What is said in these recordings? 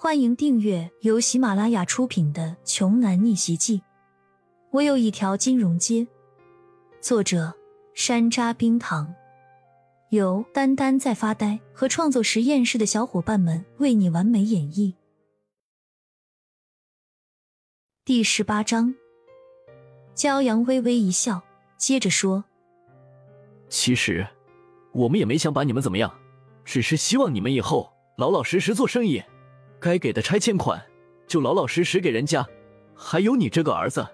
欢迎订阅由喜马拉雅出品的《穷男逆袭记》。我有一条金融街。作者：山楂冰糖，由丹丹在发呆和创作实验室的小伙伴们为你完美演绎。第十八章，骄阳微微一笑，接着说：“其实我们也没想把你们怎么样，只是希望你们以后老老实实做生意。”该给的拆迁款就老老实实给人家，还有你这个儿子，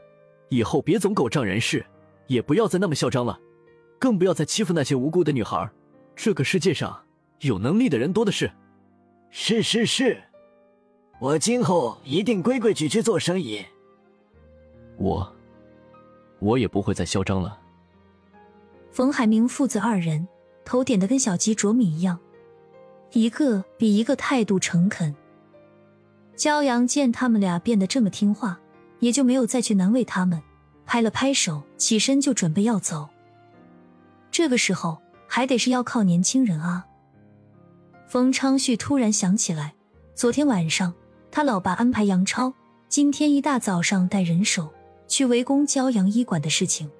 以后别总狗仗人势，也不要再那么嚣张了，更不要再欺负那些无辜的女孩。这个世界上有能力的人多的是。是是是，我今后一定规规矩矩做生意。我，我也不会再嚣张了。冯海明父子二人头点的跟小鸡啄米一样，一个比一个态度诚恳。骄阳见他们俩变得这么听话，也就没有再去难为他们，拍了拍手，起身就准备要走。这个时候还得是要靠年轻人啊！冯昌旭突然想起来，昨天晚上他老爸安排杨超今天一大早上带人手去围攻骄阳医馆的事情，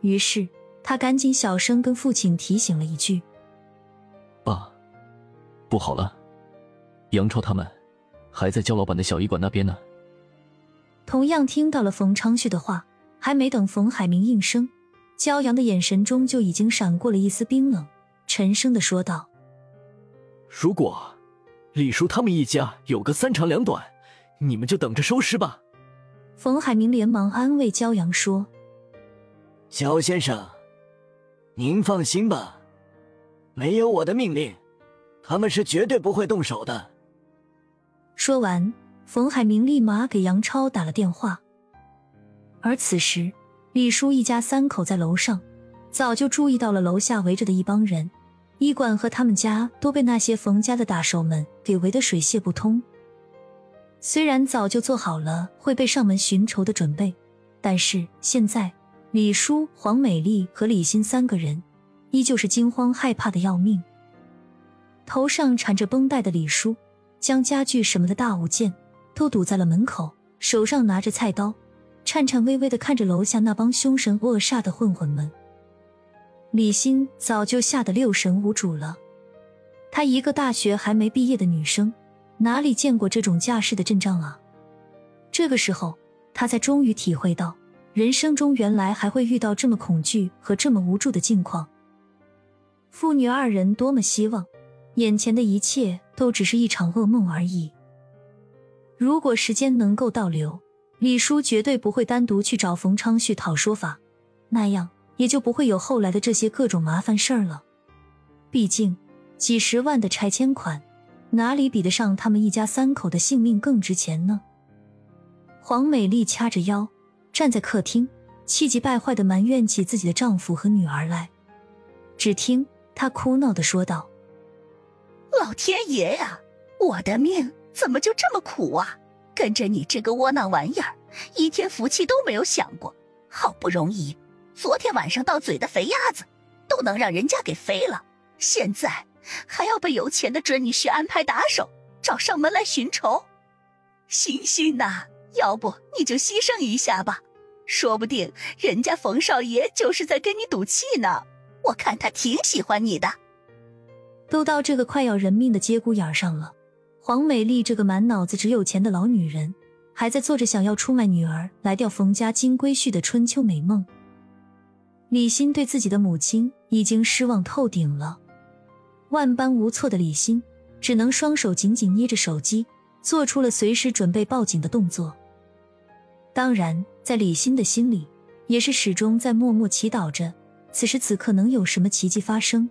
于是他赶紧小声跟父亲提醒了一句：“爸，不好了，杨超他们。”还在焦老板的小医馆那边呢。同样听到了冯昌旭的话，还没等冯海明应声，焦阳的眼神中就已经闪过了一丝冰冷，沉声的说道：“如果李叔他们一家有个三长两短，你们就等着收尸吧。”冯海明连忙安慰焦阳说：“焦先生，您放心吧，没有我的命令，他们是绝对不会动手的。”说完，冯海明立马给杨超打了电话。而此时，李叔一家三口在楼上，早就注意到了楼下围着的一帮人。医馆和他们家都被那些冯家的打手们给围得水泄不通。虽然早就做好了会被上门寻仇的准备，但是现在李叔、黄美丽和李欣三个人依旧是惊慌害怕的要命。头上缠着绷带的李叔。将家具什么的大物件都堵在了门口，手上拿着菜刀，颤颤巍巍的看着楼下那帮凶神恶煞的混混们。李欣早就吓得六神无主了，她一个大学还没毕业的女生，哪里见过这种架势的阵仗啊？这个时候，她才终于体会到，人生中原来还会遇到这么恐惧和这么无助的境况。父女二人多么希望。眼前的一切都只是一场噩梦而已。如果时间能够倒流，李叔绝对不会单独去找冯昌旭讨说法，那样也就不会有后来的这些各种麻烦事儿了。毕竟，几十万的拆迁款，哪里比得上他们一家三口的性命更值钱呢？黄美丽掐着腰站在客厅，气急败坏的埋怨起自己的丈夫和女儿来。只听她哭闹的说道。老天爷呀！我的命怎么就这么苦啊？跟着你这个窝囊玩意儿，一天福气都没有享过。好不容易，昨天晚上到嘴的肥鸭子，都能让人家给飞了，现在还要被有钱的准女婿安排打手，找上门来寻仇。欣欣呐，要不你就牺牲一下吧，说不定人家冯少爷就是在跟你赌气呢。我看他挺喜欢你的。都到这个快要人命的节骨眼上了，黄美丽这个满脑子只有钱的老女人，还在做着想要出卖女儿来钓冯家金龟婿的春秋美梦。李欣对自己的母亲已经失望透顶了，万般无措的李欣只能双手紧紧捏着手机，做出了随时准备报警的动作。当然，在李欣的心里，也是始终在默默祈祷着，此时此刻能有什么奇迹发生。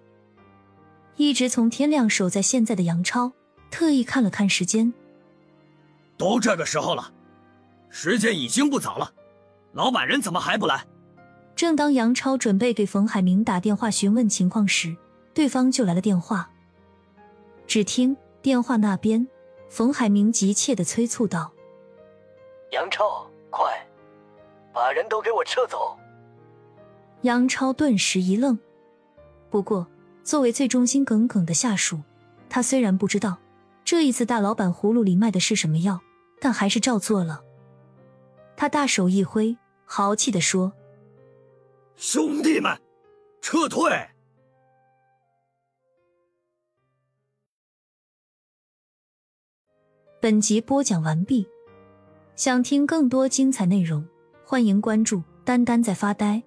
一直从天亮守在现在的杨超，特意看了看时间，都这个时候了，时间已经不早了，老板人怎么还不来？正当杨超准备给冯海明打电话询问情况时，对方就来了电话。只听电话那边，冯海明急切的催促道：“杨超，快，把人都给我撤走！”杨超顿时一愣，不过。作为最忠心耿耿的下属，他虽然不知道这这一次大老板葫芦里卖的是什么药，但还是照做了。他大手一挥，豪气的说：“兄弟们，撤退！”本集播讲完毕，想听更多精彩内容，欢迎关注“丹丹在发呆”。